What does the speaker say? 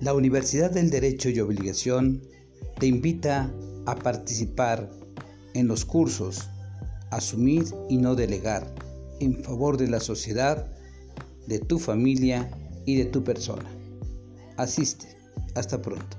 La Universidad del Derecho y Obligación te invita a participar en los cursos Asumir y no delegar en favor de la sociedad, de tu familia y de tu persona. Asiste. Hasta pronto.